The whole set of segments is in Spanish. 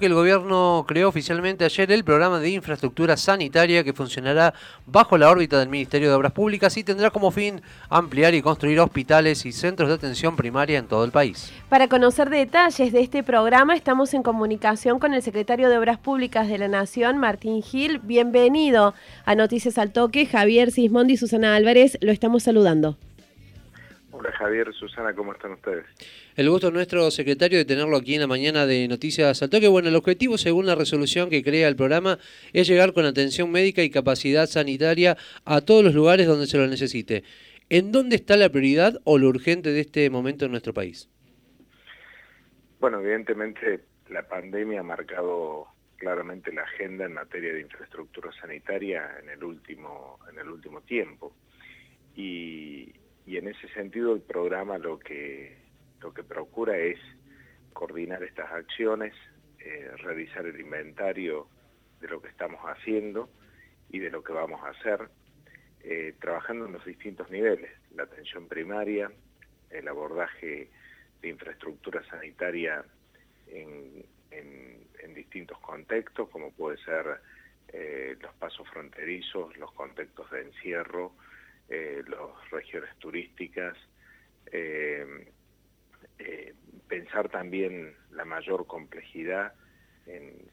que el gobierno creó oficialmente ayer el programa de infraestructura sanitaria que funcionará bajo la órbita del Ministerio de Obras Públicas y tendrá como fin ampliar y construir hospitales y centros de atención primaria en todo el país. Para conocer detalles de este programa estamos en comunicación con el secretario de Obras Públicas de la Nación, Martín Gil. Bienvenido a Noticias al Toque. Javier Sismondi y Susana Álvarez lo estamos saludando. Hola Javier, Susana, ¿cómo están ustedes? El gusto nuestro secretario de tenerlo aquí en la mañana de Noticias al Toque. Bueno, el objetivo, según la resolución que crea el programa, es llegar con atención médica y capacidad sanitaria a todos los lugares donde se lo necesite. ¿En dónde está la prioridad o lo urgente de este momento en nuestro país? Bueno, evidentemente la pandemia ha marcado claramente la agenda en materia de infraestructura sanitaria en el último, en el último tiempo. Y, y en ese sentido el programa lo que, lo que procura es coordinar estas acciones, eh, revisar el inventario de lo que estamos haciendo y de lo que vamos a hacer, eh, trabajando en los distintos niveles, la atención primaria, el abordaje de infraestructura sanitaria en, distintos contextos, como puede ser eh, los pasos fronterizos, los contextos de encierro, eh, las regiones turísticas, eh, eh, pensar también la mayor complejidad en,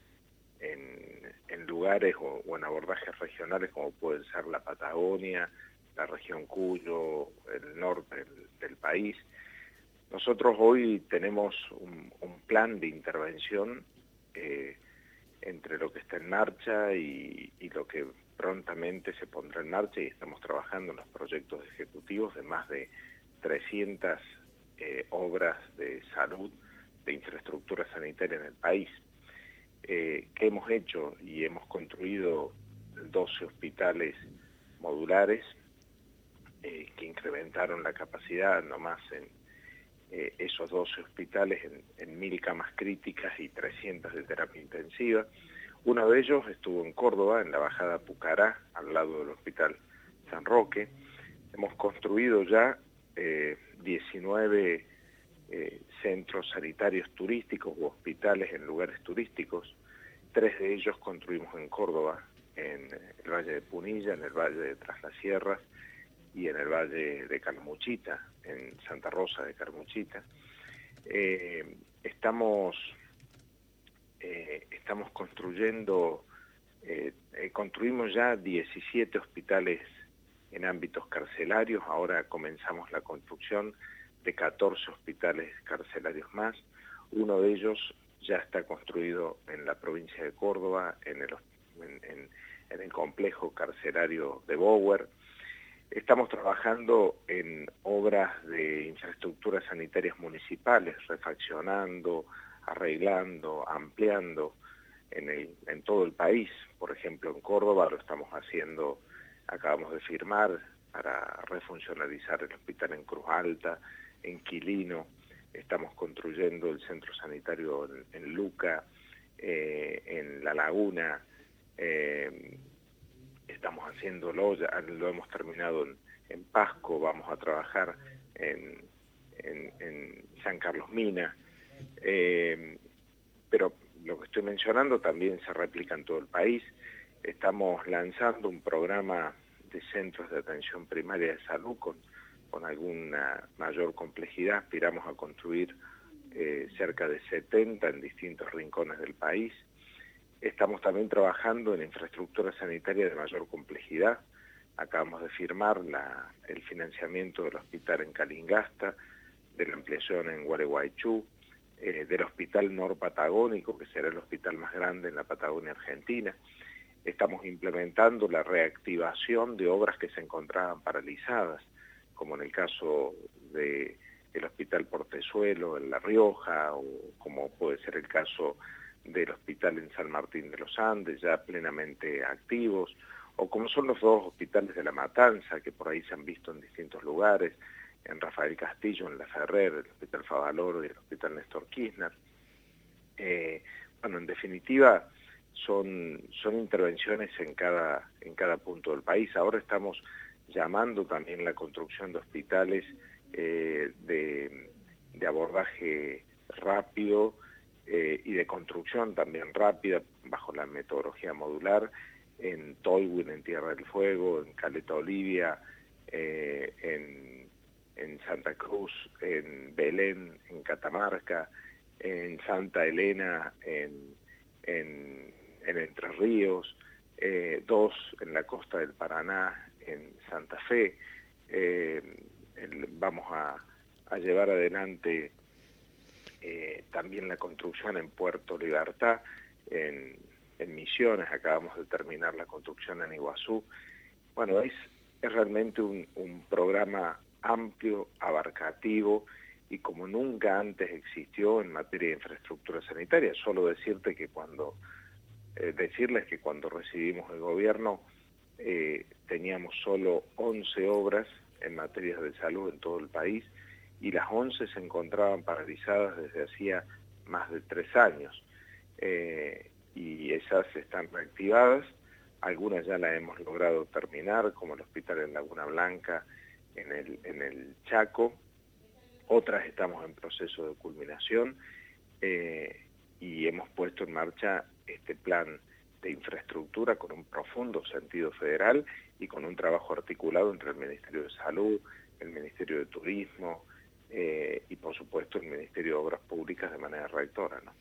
lugares o, en abordajes regionales como pueden ser la Patagonia, la región Cuyo, el norte del, país. Nosotros hoy tenemos un, plan de intervención entre lo que está en marcha y, y lo que prontamente se pondrá en marcha y estamos trabajando en los proyectos ejecutivos de más de 300 eh, obras de salud, de infraestructura sanitaria en el país. Eh, que hemos hecho y hemos construido 12 hospitales modulares eh, que incrementaron la capacidad nomás en esos 12 hospitales en, en mil camas críticas y 300 de terapia intensiva. Uno de ellos estuvo en Córdoba, en la bajada Pucará, al lado del Hospital San Roque. Hemos construido ya 19 eh, eh, centros sanitarios turísticos u hospitales en lugares turísticos. Tres de ellos construimos en Córdoba, en el Valle de Punilla, en el Valle de Tras Sierras y en el Valle de Carmuchita, en Santa Rosa de Carmuchita. Eh, estamos eh, estamos construyendo, eh, eh, construimos ya 17 hospitales en ámbitos carcelarios, ahora comenzamos la construcción de 14 hospitales carcelarios más, uno de ellos ya está construido en la provincia de Córdoba, en el, en, el complejo carcelario de Bower. Estamos trabajando en obras de infraestructuras sanitarias municipales, refaccionando, arreglando, ampliando en, el, en todo el país. Por ejemplo, en Córdoba lo estamos haciendo, acabamos de firmar para refuncionalizar el hospital en Cruz Alta, en Quilino, estamos construyendo el centro sanitario en, Luca, eh, en La Laguna, eh, estamos haciéndolo, ya lo hemos terminado en, Pasco, vamos a trabajar en, en San Carlos Mina, eh, pero lo que estoy mencionando también se replica en todo el país. Estamos lanzando un programa de centros de atención primaria de salud con, con alguna mayor complejidad. Aspiramos a construir eh, cerca de 70 en distintos rincones del país. Estamos también trabajando en infraestructura sanitaria de mayor complejidad. Acabamos de firmar el financiamiento del hospital en Calingasta, de la ampliación en Gualeguaychú, eh, del Hospital Norpatagónico, que será el hospital más grande en la Patagonia Argentina. Estamos implementando la reactivación de obras que se encontraban paralizadas, como en el caso del Hospital Portezuelo en La Rioja, o como puede ser el caso del Hospital en San Martín de los Andes, ya plenamente activos, o como son los dos hospitales de La Matanza, que por ahí se han visto en distintos lugares, en Rafael Castillo, en La Ferrer, el Hospital Favaloro y el Hospital Néstor Kirchner. Eh, bueno, en definitiva, son, son intervenciones en cada, en cada punto del país. Ahora estamos llamando también la construcción de hospitales eh, de, abordaje rápido eh, y de construcción también rápida, bajo la metodología modular, en Tolwyn, en Tierra del Fuego, en Caleta Olivia, en, en, Santa Cruz, en Belén, en Catamarca, en Santa Elena, en, en, Entre Ríos, eh, dos en la costa del Paraná, en Santa Fe. vamos a, a llevar adelante eh, también la construcción en Puerto Libertad, en, Misiones, acabamos de terminar la construcción en Iguazú. Bueno, es, es realmente un, programa amplio, abarcativo y como nunca antes existió en materia de infraestructura sanitaria. Solo decirte que cuando, eh, decirles que cuando recibimos el gobierno eh, teníamos solo 11 obras en materia de salud en todo el país, y las 11 se encontraban paralizadas desde hacía más de tres años. Eh, y esas están reactivadas, algunas ya las hemos logrado terminar, como el hospital en Laguna Blanca, en el, en el Chaco, otras estamos en proceso de culminación eh, y hemos puesto en marcha este plan de infraestructura con un profundo sentido federal y con un trabajo articulado entre el Ministerio de Salud, el Ministerio de Turismo, eh, y por supuesto el Ministerio de Obras Públicas de manera rectora. ¿no?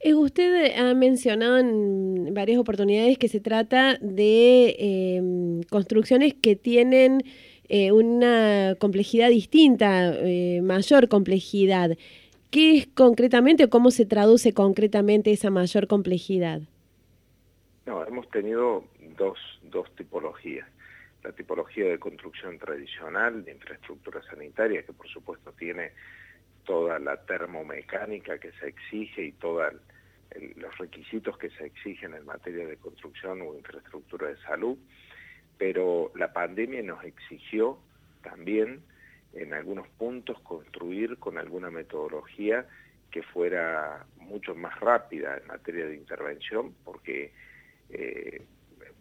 Eh, usted ha mencionado en varias oportunidades que se trata de construcciones que tienen eh, una complejidad distinta, mayor complejidad. ¿Qué es concretamente o cómo se traduce concretamente esa mayor complejidad? No, hemos tenido dos, dos tipologías la tipología de construcción tradicional, de infraestructura sanitaria, que por supuesto tiene toda la termomecánica que se exige y todos los requisitos que se exigen en materia de construcción o infraestructura de salud, pero la pandemia nos exigió también en algunos puntos construir con alguna metodología que fuera mucho más rápida en materia de intervención, porque eh,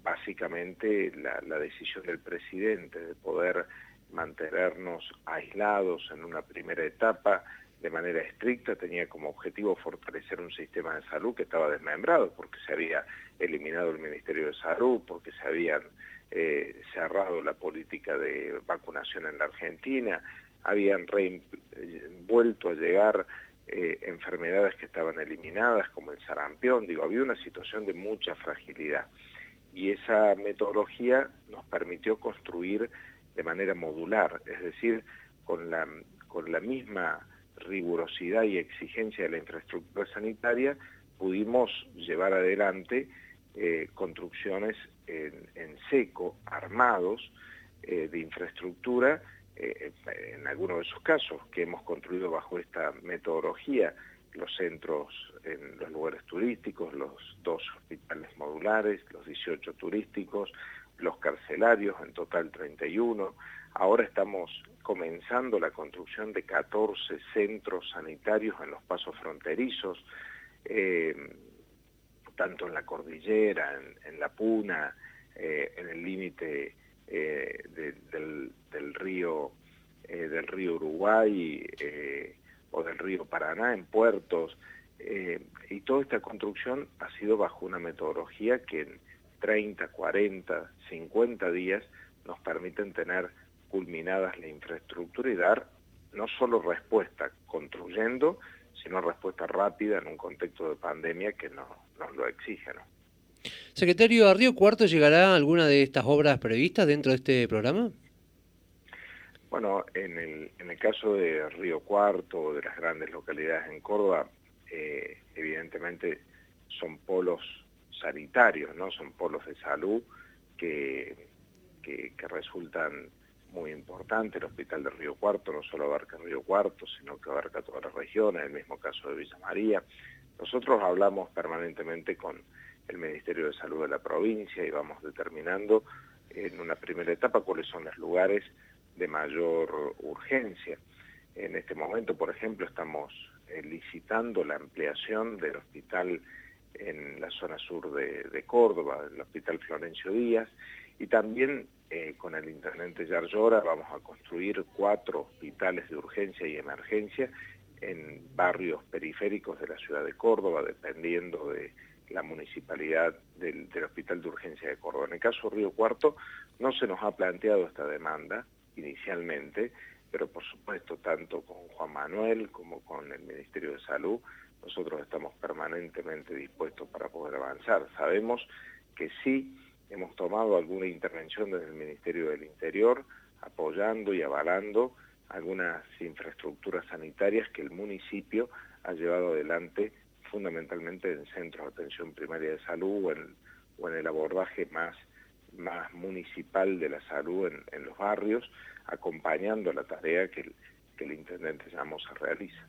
básicamente la, decisión del presidente de poder mantenernos aislados en una primera etapa de manera estricta tenía como objetivo fortalecer un sistema de salud que estaba desmembrado porque se había eliminado el Ministerio de Salud, porque se habían eh, cerrado la política de vacunación en la Argentina, habían vuelto a llegar eh, enfermedades que estaban eliminadas como el sarampión, digo, había una situación de mucha fragilidad. Y esa metodología nos permitió construir de manera modular, es decir, con la, con la misma rigurosidad y exigencia de la infraestructura sanitaria, pudimos llevar adelante eh, construcciones en, seco, armados, eh, de infraestructura, eh, en algunos de esos casos que hemos construido bajo esta metodología, los centros en los lugares turísticos, los dos hospitales modulares, los 18 turísticos, los carcelarios, en total 31. Ahora estamos comenzando la construcción de 14 centros sanitarios en los pasos fronterizos, tanto en la cordillera, en, la Puna, eh, en el límite eh, del, río del río Uruguay, o del río Paraná en puertos, eh, y toda esta construcción ha sido bajo una metodología que en 30, 40, 50 días nos permiten tener culminadas la infraestructura y dar no solo respuesta construyendo, sino respuesta rápida en un contexto de pandemia que nos, nos lo exige. ¿no? Secretario, ¿a Río Cuarto llegará alguna de estas obras previstas dentro de este programa? Bueno, en el, en el caso de Río Cuarto o de las grandes localidades en Córdoba, eh, evidentemente son polos sanitarios, ¿no? Son polos de salud que, que, resultan muy importantes. El Hospital de Río Cuarto no solo abarca Río Cuarto, sino que abarca todas las regiones, el mismo caso de Villa María. Nosotros hablamos permanentemente con el Ministerio de Salud de la provincia y vamos determinando en una primera etapa cuáles son los lugares de mayor urgencia. En este momento, por ejemplo, estamos eh, licitando la ampliación del hospital en la zona sur de, Córdoba, el Hospital Florencio Díaz, y también eh, con el intendente Yarlora vamos a construir cuatro hospitales de urgencia y emergencia en barrios periféricos de la ciudad de Córdoba, dependiendo de la municipalidad del, Hospital de Urgencia de Córdoba. En el caso de Río Cuarto no se nos ha planteado esta demanda inicialmente, pero por supuesto tanto con Juan Manuel como con el Ministerio de Salud, nosotros estamos permanentemente dispuestos para poder avanzar. Sabemos que sí hemos tomado alguna intervención desde el Ministerio del Interior, apoyando y avalando algunas infraestructuras sanitarias que el municipio ha llevado adelante fundamentalmente en centros de atención primaria de salud o en, el abordaje más, más municipal de la salud en, los barrios, acompañando la tarea que el, que el intendente Llamosa realiza.